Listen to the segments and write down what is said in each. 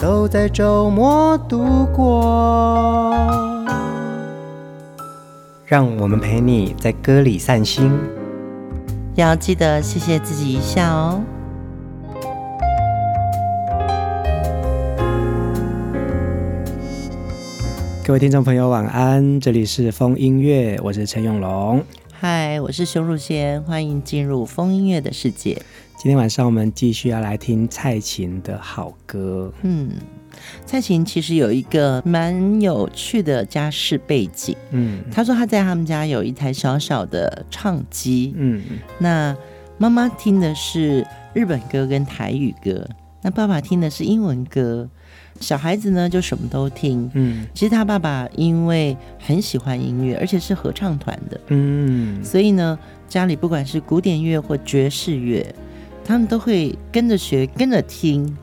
都在周末度过。让我们陪你在歌里散心，要记得谢谢自己一下哦。各位听众朋友，晚安！这里是风音乐，我是陈永龙。嗨，我是熊汝贤，欢迎进入风音乐的世界。今天晚上我们继续要来听蔡琴的好歌。嗯。蔡琴其实有一个蛮有趣的家世背景。嗯，他说他在他们家有一台小小的唱机。嗯，那妈妈听的是日本歌跟台语歌，那爸爸听的是英文歌。小孩子呢就什么都听。嗯，其实他爸爸因为很喜欢音乐，而且是合唱团的。嗯，所以呢，家里不管是古典乐或爵士乐，他们都会跟着学，跟着听。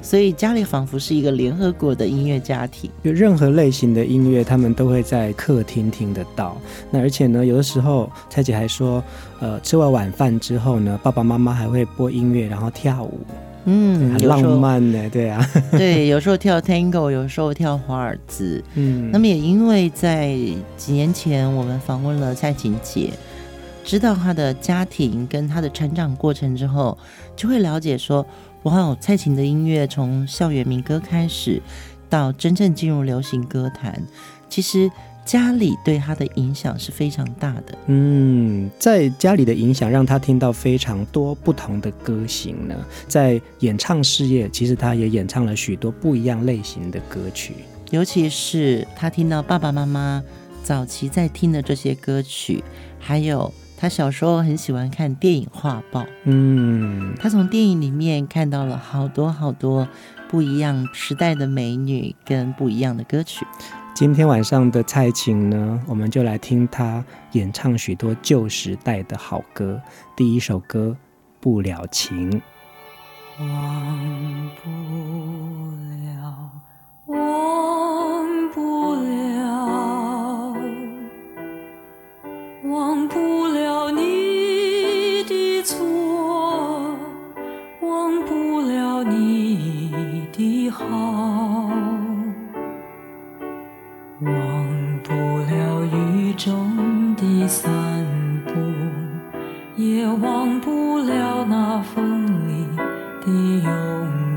所以家里仿佛是一个联合国的音乐家庭，有任何类型的音乐，他们都会在客厅听得到。那而且呢，有的时候蔡姐还说，呃，吃完晚饭之后呢，爸爸妈妈还会播音乐，然后跳舞，嗯，很浪漫呢，对啊，对，有时候跳 Tango，有时候跳华尔兹，嗯，那么也因为在几年前我们访问了蔡琴姐，知道他的家庭跟他的成长过程之后，就会了解说。哇，蔡琴的音乐从校园民歌开始，到真正进入流行歌坛，其实家里对他的影响是非常大的。嗯，在家里的影响让他听到非常多不同的歌型呢。在演唱事业，其实他也演唱了许多不一样类型的歌曲，尤其是他听到爸爸妈妈早期在听的这些歌曲，还有。他小时候很喜欢看电影画报，嗯，他从电影里面看到了好多好多不一样时代的美女跟不一样的歌曲。今天晚上的蔡琴呢，我们就来听她演唱许多旧时代的好歌。第一首歌《不了情》。忘不了，忘不了，忘不了你的错，忘不了你的好，忘不了雨中的散步，也忘不了那风里的拥抱。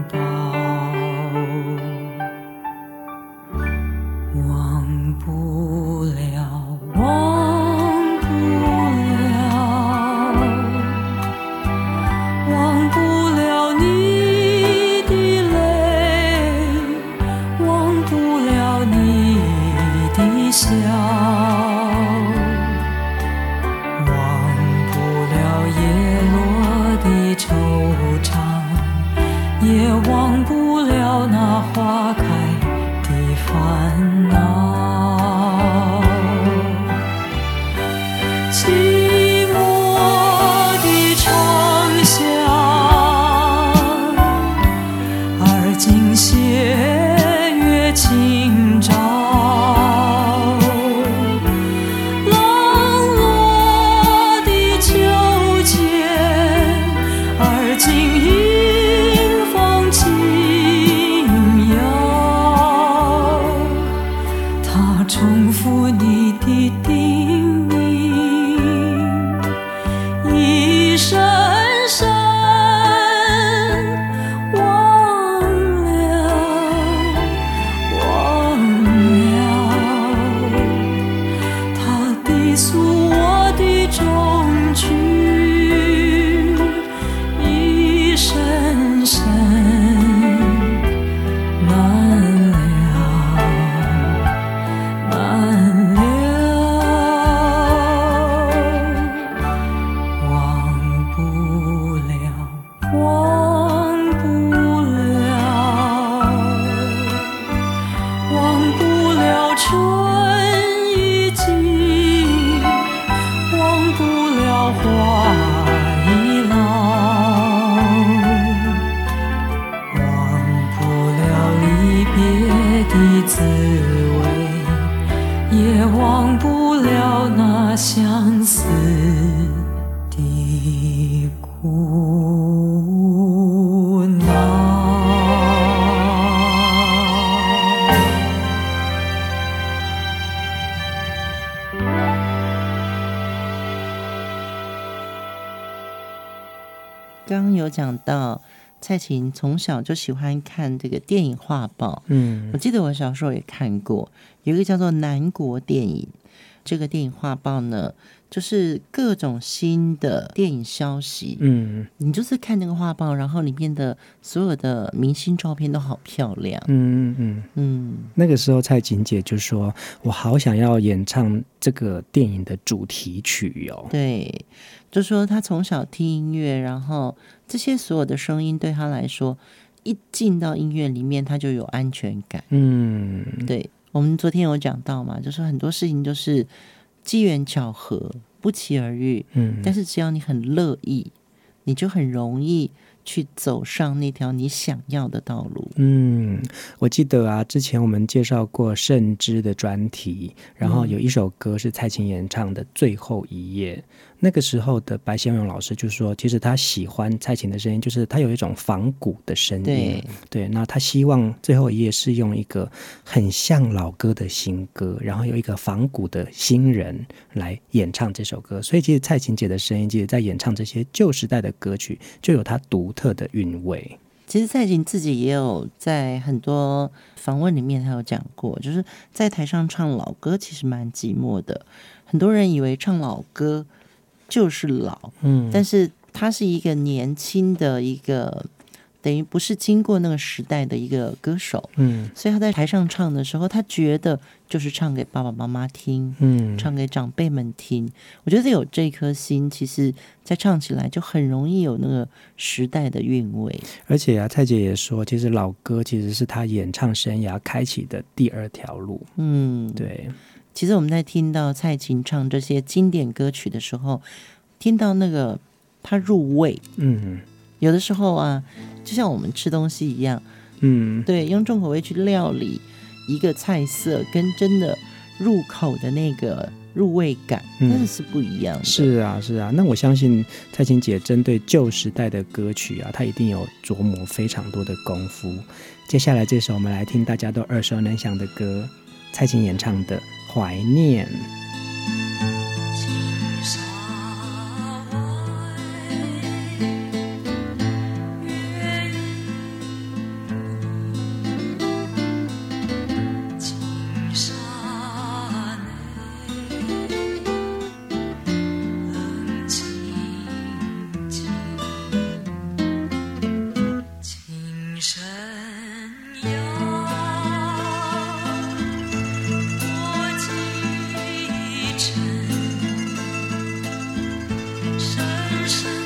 怕重复你的叮。的苦恼。刚刚有讲到。蔡琴从小就喜欢看这个电影画报，嗯，我记得我小时候也看过，有一个叫做《南国电影》这个电影画报呢，就是各种新的电影消息，嗯，你就是看那个画报，然后里面的所有的明星照片都好漂亮，嗯嗯嗯嗯，那个时候蔡琴姐就说：“我好想要演唱这个电影的主题曲哟。”对。就说她从小听音乐，然后这些所有的声音对她来说，一进到音乐里面，她就有安全感。嗯，对，我们昨天有讲到嘛，就是很多事情都是机缘巧合，不期而遇。嗯，但是只要你很乐意，你就很容易。去走上那条你想要的道路。嗯，我记得啊，之前我们介绍过盛之的专题，然后有一首歌是蔡琴演唱的《最后一夜》。那个时候的白先勇老师就说，其实他喜欢蔡琴的声音，就是他有一种仿古的声音。对，对，那他希望《最后一页》是用一个很像老歌的新歌，然后有一个仿古的新人来演唱这首歌。所以，其实蔡琴姐的声音，其实在演唱这些旧时代的歌曲，就有它独特的韵味。其实蔡琴自己也有在很多访问里面，她有讲过，就是在台上唱老歌其实蛮寂寞的。很多人以为唱老歌就是老，嗯，但是他是一个年轻的一个。等于不是经过那个时代的一个歌手，嗯，所以他在台上唱的时候，他觉得就是唱给爸爸妈妈听，嗯，唱给长辈们听。我觉得有这颗心，其实在唱起来就很容易有那个时代的韵味。而且啊，蔡姐也说，其实老歌其实是他演唱生涯开启的第二条路。嗯，对。其实我们在听到蔡琴唱这些经典歌曲的时候，听到那个它入味，嗯。有的时候啊，就像我们吃东西一样，嗯，对，用重口味去料理一个菜色，跟真的入口的那个入味感，真的是不一样的。是啊，是啊。那我相信蔡琴姐针对旧时代的歌曲啊，她一定有琢磨非常多的功夫。接下来这首我们来听大家都耳熟能详的歌，蔡琴演唱的《怀念》。深深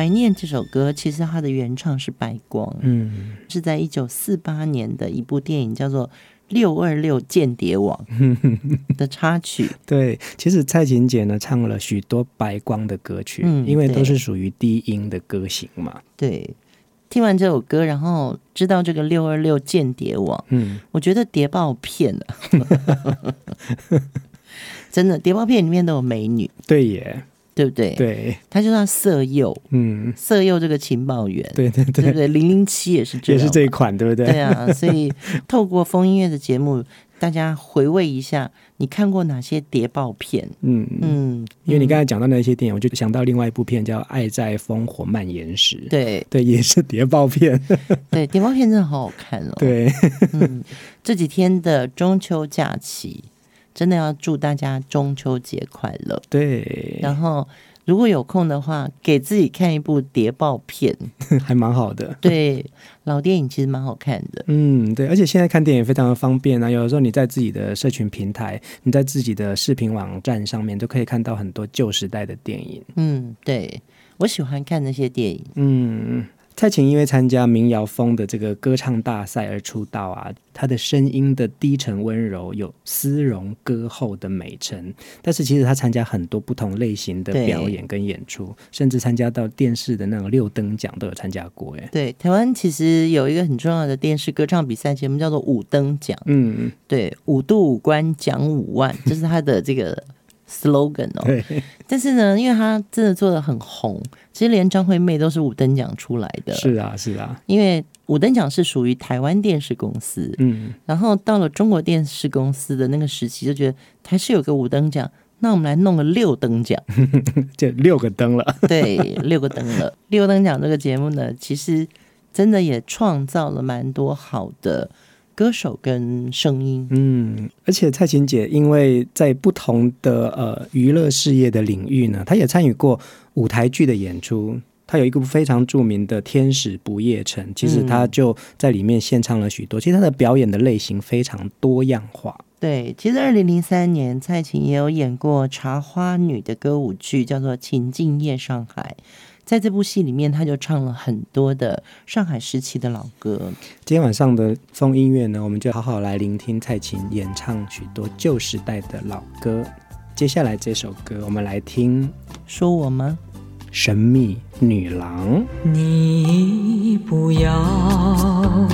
怀念这首歌，其实它的原唱是白光，嗯，是在一九四八年的一部电影叫做《六二六间谍网 》的插曲。对，其实蔡琴姐呢唱了许多白光的歌曲，嗯，因为都是属于低音的歌型嘛。对，听完这首歌，然后知道这个六二六间谍网，嗯，我觉得谍报片啊，真的谍报片里面都有美女，对耶。对不对？对，他就算色诱，嗯，色诱这个情报员，对对对，对不对？零零七也是这，也是这一款，对不对？对啊，所以透过风音乐的节目，大家回味一下，你看过哪些谍报片？嗯嗯，因为你刚才讲到那些电影，我就想到另外一部片叫《爱在烽火蔓延时》，对对，也是谍报片，对，谍报片真的好好看哦。对，嗯，这几天的中秋假期。真的要祝大家中秋节快乐！对，然后如果有空的话，给自己看一部谍报片，还蛮好的。对，老电影其实蛮好看的。嗯，对，而且现在看电影非常的方便啊，有的时候你在自己的社群平台，你在自己的视频网站上面，都可以看到很多旧时代的电影。嗯，对，我喜欢看那些电影。嗯。蔡琴因为参加民谣风的这个歌唱大赛而出道啊，她的声音的低沉温柔有丝绒歌后的美称。但是其实她参加很多不同类型的表演跟演出，甚至参加到电视的那种六灯奖都有参加过。哎，对，台湾其实有一个很重要的电视歌唱比赛节目叫做五灯奖。嗯，对，五度五关奖五万，这是他的这个 slogan 哦。对，但是呢，因为他真的做的很红。其实连张惠妹都是五等奖出来的，是啊，是啊。因为五等奖是属于台湾电视公司，嗯，然后到了中国电视公司的那个时期，就觉得还是有个五等奖，那我们来弄个六等奖，就六个灯了。对，六个灯了。六等奖这个节目呢，其实真的也创造了蛮多好的歌手跟声音，嗯，而且蔡琴姐因为在不同的呃娱乐事业的领域呢，她也参与过。舞台剧的演出，她有一个非常著名的《天使不夜城》，其实她就在里面献唱了许多。嗯、其实她的表演的类型非常多样化。对，其实二零零三年蔡琴也有演过《茶花女》的歌舞剧，叫做《情境夜上海》。在这部戏里面，他就唱了很多的上海时期的老歌。今天晚上的风音乐呢，我们就好好来聆听蔡琴演唱许多旧时代的老歌。接下来这首歌，我们来听《说我吗？神秘女郎》。你不要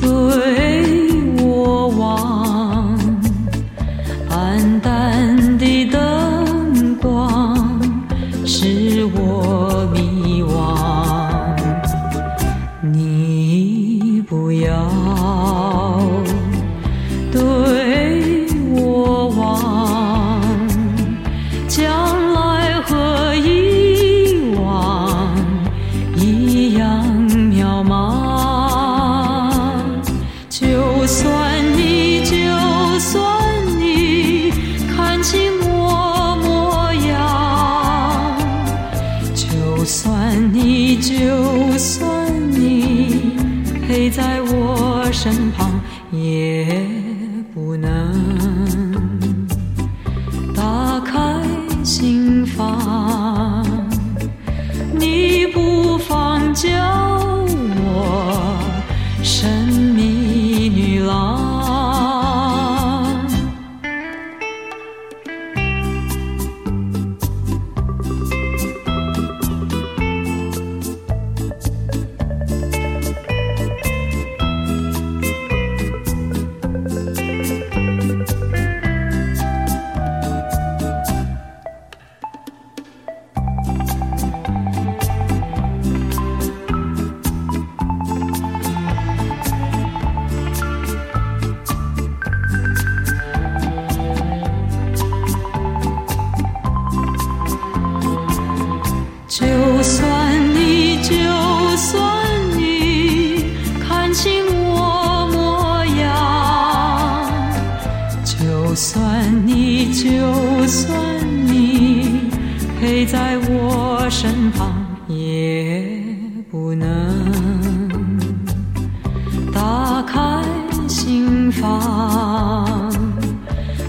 对我望，黯淡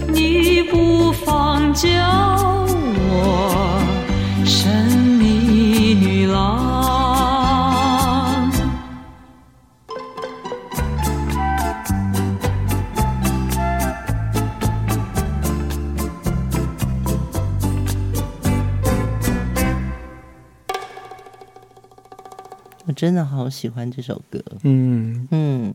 你不妨叫我神秘女郎。我真的好喜欢这首歌，嗯。嗯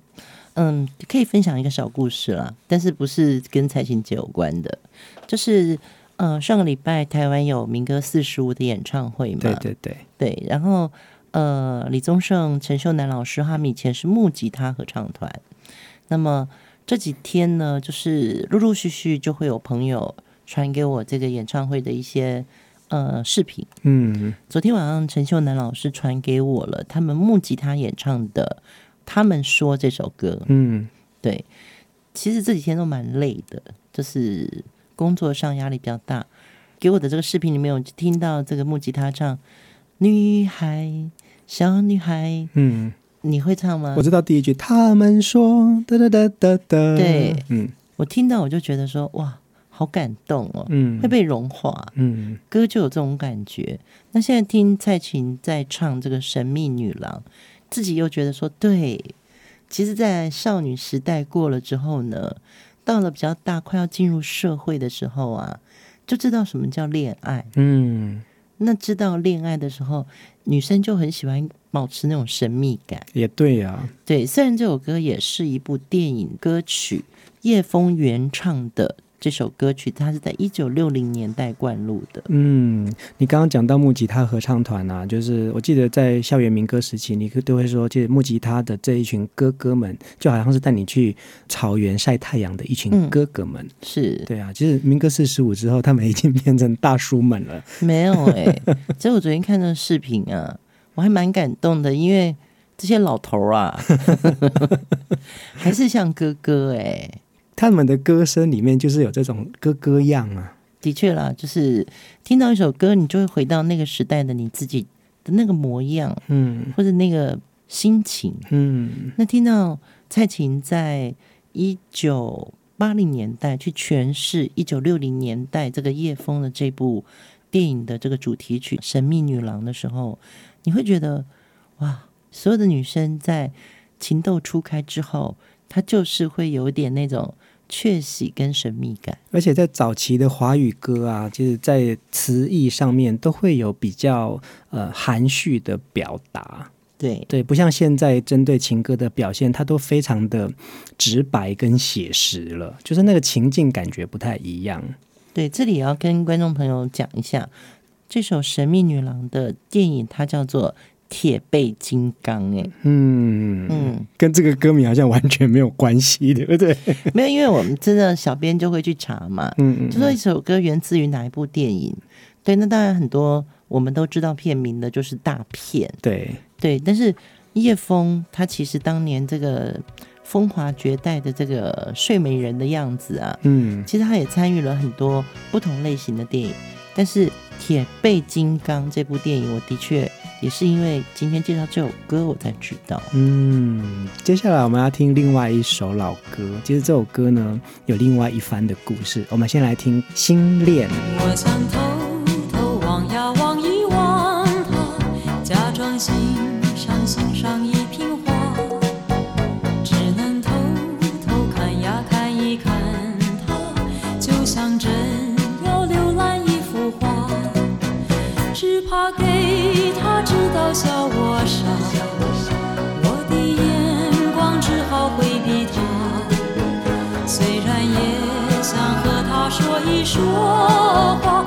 嗯，可以分享一个小故事啦，但是不是跟蔡琴姐有关的，就是呃上个礼拜台湾有民歌四十五的演唱会嘛，对对对对，然后呃李宗盛、陈秀男老师他们以前是木吉他合唱团，那么这几天呢，就是陆陆续续就会有朋友传给我这个演唱会的一些。呃，视频。嗯，昨天晚上陈秀男老师传给我了他们木吉他演唱的《他们说》这首歌。嗯，对，其实这几天都蛮累的，就是工作上压力比较大。给我的这个视频里面有听到这个木吉他唱《女孩，小女孩》。嗯，你会唱吗？我知道第一句，他们说哒哒哒哒哒。对，嗯，我听到我就觉得说哇。好感动哦，嗯，会被融化，嗯，歌就有这种感觉。那现在听蔡琴在唱这个神秘女郎，自己又觉得说，对，其实，在少女时代过了之后呢，到了比较大，快要进入社会的时候啊，就知道什么叫恋爱，嗯，那知道恋爱的时候，女生就很喜欢保持那种神秘感，也对呀、啊，对。虽然这首歌也是一部电影歌曲，叶枫原唱的。这首歌曲它是在一九六零年代灌录的。嗯，你刚刚讲到木吉他合唱团啊，就是我记得在校园民歌时期，你都会说，就是木吉他的这一群哥哥们，就好像是带你去草原晒太阳的一群哥哥们。嗯、是对啊，其实民歌四十五之后，他们已经变成大叔们了。没有哎、欸，其实我昨天看那个视频啊，我还蛮感动的，因为这些老头啊，还是像哥哥哎、欸。他们的歌声里面就是有这种哥哥样啊，的确啦，就是听到一首歌，你就会回到那个时代的你自己的那个模样，嗯，或者那个心情，嗯。那听到蔡琴在一九八零年代去诠释一九六零年代这个叶枫的这部电影的这个主题曲《神秘女郎》的时候，你会觉得哇，所有的女生在情窦初开之后，她就是会有点那种。确喜跟神秘感，而且在早期的华语歌啊，就是在词义上面都会有比较呃含蓄的表达。对对，不像现在针对情歌的表现，它都非常的直白跟写实了，就是那个情境感觉不太一样。对，这里也要跟观众朋友讲一下，这首《神秘女郎》的电影，它叫做。铁背金刚，哎，嗯嗯，跟这个歌名好像完全没有关系，对不对？没有，因为我们真的小编就会去查嘛，嗯嗯，就说一首歌源自于哪一部电影？对，那当然很多我们都知道片名的，就是大片，对对。但是叶枫他其实当年这个风华绝代的这个睡美人的样子啊，嗯，其实他也参与了很多不同类型的电影。但是《铁背金刚》这部电影，我的确。也是因为今天介绍这首歌，我才知道。嗯，接下来我们要听另外一首老歌。其实这首歌呢，有另外一番的故事。我们先来听《心恋》。我想偷偷望呀望一望他，假装欣赏欣赏一瓶花，只能偷偷看呀看一看他，就像真要浏览一幅画，只怕给他。知道笑我傻，我的眼光只好回避他。虽然也想和他说一说话，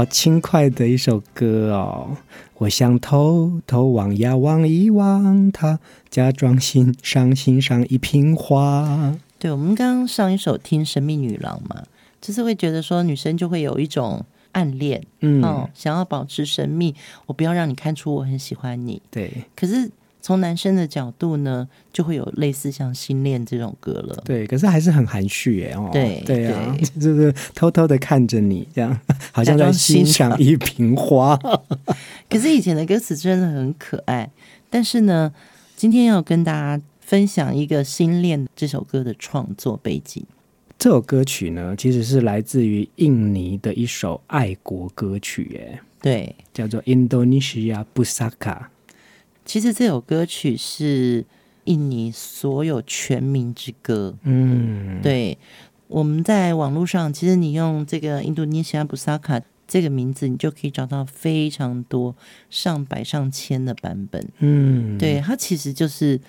好轻快的一首歌哦！我想偷偷望呀望一望他，假装欣赏欣赏一瓶花。对，我们刚刚上一首听《神秘女郎》嘛，就是会觉得说女生就会有一种暗恋，嗯，哦，想要保持神秘，我不要让你看出我很喜欢你。对，可是。从男生的角度呢，就会有类似像《心恋》这种歌了。对，可是还是很含蓄哎哦。对 对啊，就是偷偷的看着你，这样好像在欣赏一瓶花。可是以前的歌词真的很可爱。但是呢，今天要跟大家分享一个《心恋》这首歌的创作背景。这首歌曲呢，其实是来自于印尼的一首爱国歌曲，哎，对，叫做《Indonesia Pusaka》。其实这首歌曲是印尼所有全民之歌。嗯，对，我们在网络上，其实你用这个印度尼西亚布萨卡这个名字，你就可以找到非常多上百上千的版本。嗯，对，它其实就是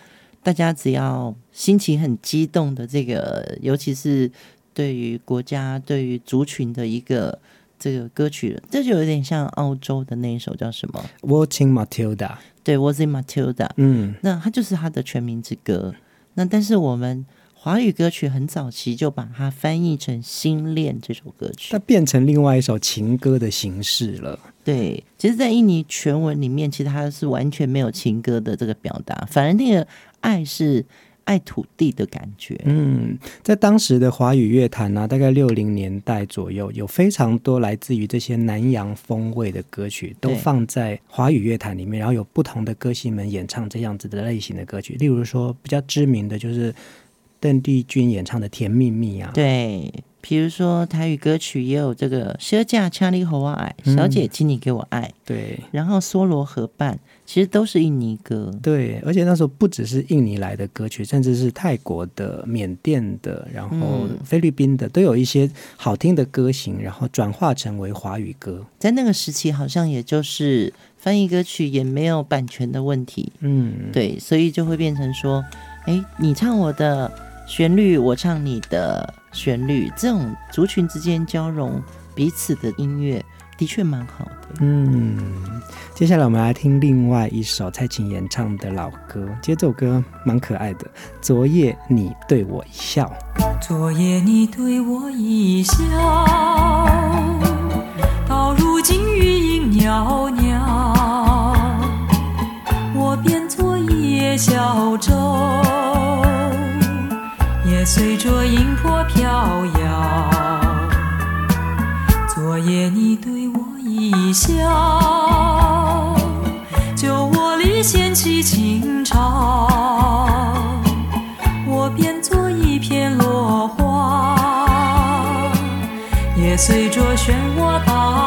大家只要心情很激动的这个，尤其是对于国家、对于族群的一个这个歌曲，这就有点像澳洲的那一首叫什么 Watching Matilda。对，Waltzing Matilda，嗯，那它就是它的全名之歌。那但是我们华语歌曲很早期就把它翻译成《心恋》这首歌曲，它变成另外一首情歌的形式了。对，其实，在印尼全文里面，其实它是完全没有情歌的这个表达，反而那个爱是。爱土地的感觉。嗯，在当时的华语乐坛呢，大概六零年代左右，有非常多来自于这些南洋风味的歌曲，都放在华语乐坛里面，然后有不同的歌星们演唱这样子的类型的歌曲。例如说，比较知名的就是邓丽君演唱的《甜蜜蜜》啊。对。比如说台语歌曲也有这个《小姐，请你给我爱》，小姐，请你给我爱。嗯、对，然后梭罗河畔其实都是印尼歌。对，而且那时候不只是印尼来的歌曲，甚至是泰国的、缅甸的，然后菲律宾的，都有一些好听的歌型，然后转化成为华语歌。在那个时期，好像也就是翻译歌曲也没有版权的问题。嗯，对，所以就会变成说，哎，你唱我的旋律，我唱你的。旋律，这种族群之间交融彼此的音乐的确蛮好的。嗯，接下来我们来听另外一首蔡琴演唱的老歌，其实这首歌蛮可爱的。昨夜你对我一笑，昨夜你对我一笑，到如今余音袅袅，我便作一叶小舟。也随着音波飘摇，昨夜你对我一笑，酒窝里掀起情潮，我变作一片落花。也随着漩涡荡。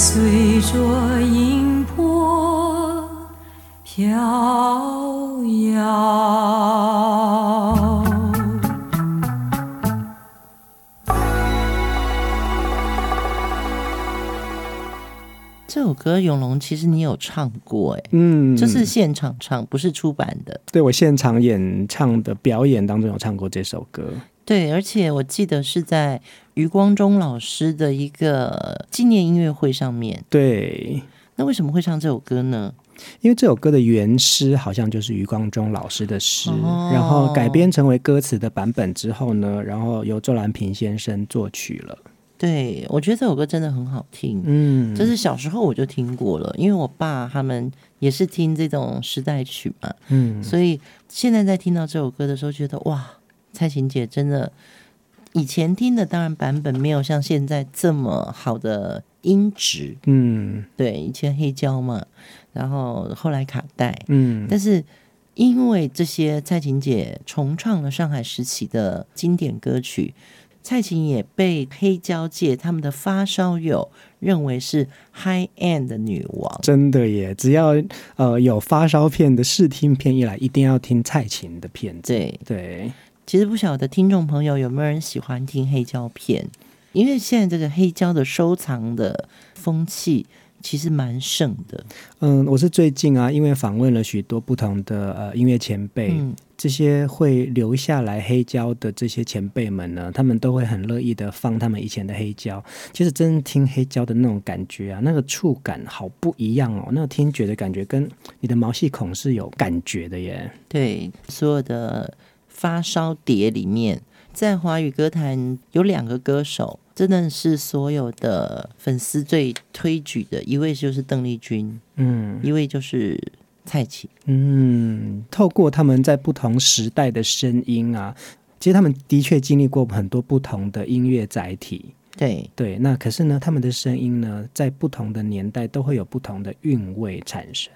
随着音波飘摇。这首歌《永隆》其实你有唱过哎，嗯，就是现场唱，不是出版的。对，我现场演唱的表演当中有唱过这首歌。对，而且我记得是在余光中老师的一个纪念音乐会上面。对，那为什么会唱这首歌呢？因为这首歌的原诗好像就是余光中老师的诗，哦，然后改编成为歌词的版本之后呢，然后由周兰平先生作曲了。对，我觉得这首歌真的很好听。嗯，就是小时候我就听过了，因为我爸他们也是听这种时代曲嘛。嗯，所以现在在听到这首歌的时候，觉得哇，蔡琴姐真的以前听的当然版本没有像现在这么好的音质。嗯，对，以前黑胶嘛，然后后来卡带。嗯，但是因为这些蔡琴姐重创了上海时期的经典歌曲。蔡琴也被黑胶界他们的发烧友认为是 high end 的女王，真的耶！只要呃有发烧片的试听片一来，一定要听蔡琴的片子。对对，其实不晓得听众朋友有没有人喜欢听黑胶片，因为现在这个黑胶的收藏的风气。其实蛮盛的。嗯，我是最近啊，因为访问了许多不同的呃音乐前辈，嗯，这些会留下来黑胶的这些前辈们呢，他们都会很乐意的放他们以前的黑胶。其实真听黑胶的那种感觉啊，那个触感好不一样哦，那个听觉的感觉跟你的毛细孔是有感觉的耶。对，所有的发烧碟里面，在华语歌坛有两个歌手。真的是所有的粉丝最推举的一位，就是邓丽君，嗯，一位就是蔡琴，嗯，透过他们在不同时代的声音啊，其实他们的确经历过很多不同的音乐载体，对对，那可是呢，他们的声音呢，在不同的年代都会有不同的韵味产生，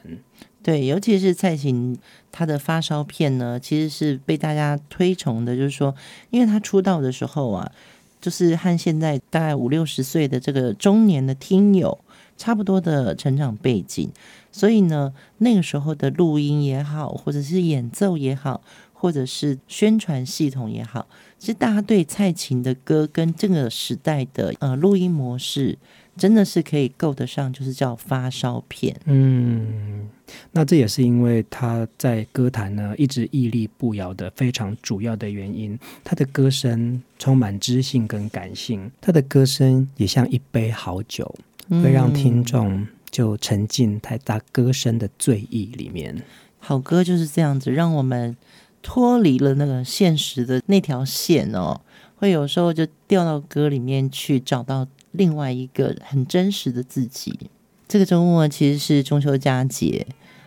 对，尤其是蔡琴，她的发烧片呢，其实是被大家推崇的，就是说，因为她出道的时候啊。就是和现在大概五六十岁的这个中年的听友差不多的成长背景，所以呢，那个时候的录音也好，或者是演奏也好，或者是宣传系统也好，其实大家对蔡琴的歌跟这个时代的呃录音模式。真的是可以够得上，就是叫发烧片。嗯，那这也是因为他在歌坛呢一直屹立不摇的非常主要的原因。他的歌声充满知性跟感性，他的歌声也像一杯好酒，会让听众就沉浸在他歌声的醉意里面。好歌就是这样子，让我们脱离了那个现实的那条线哦，会有时候就掉到歌里面去，找到另外一个很真实的自己。这个周末其实是中秋佳节，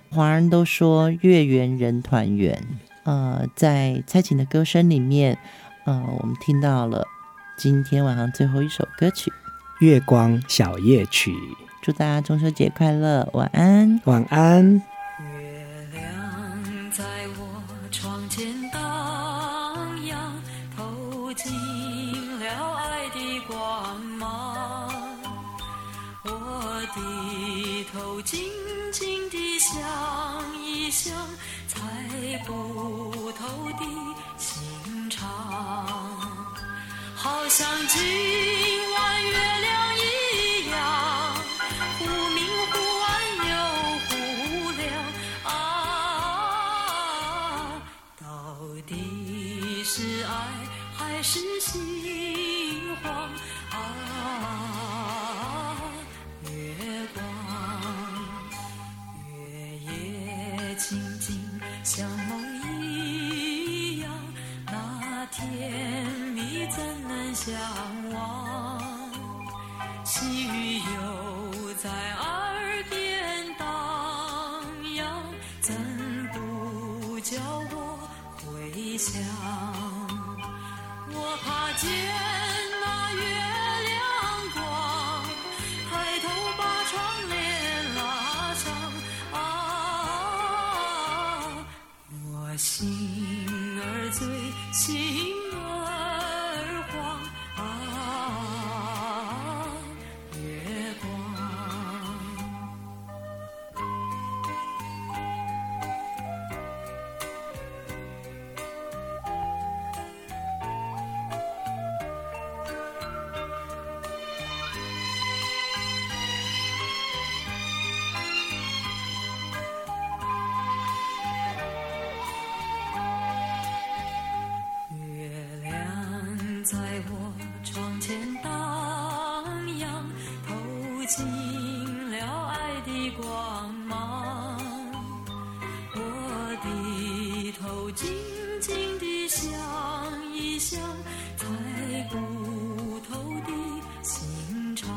华人都说月圆人团圆。呃，在蔡琴的歌声里面，呃，我们听到了今天晚上最后一首歌曲《月光小夜曲》。祝大家中秋节快乐，晚安，晚安。不透的心肠，好像今像梦一样，那甜蜜怎能想在我窗前荡漾，透进了爱的光芒。我低头静静地想一想，猜不透的心肠，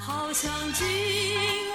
好像今。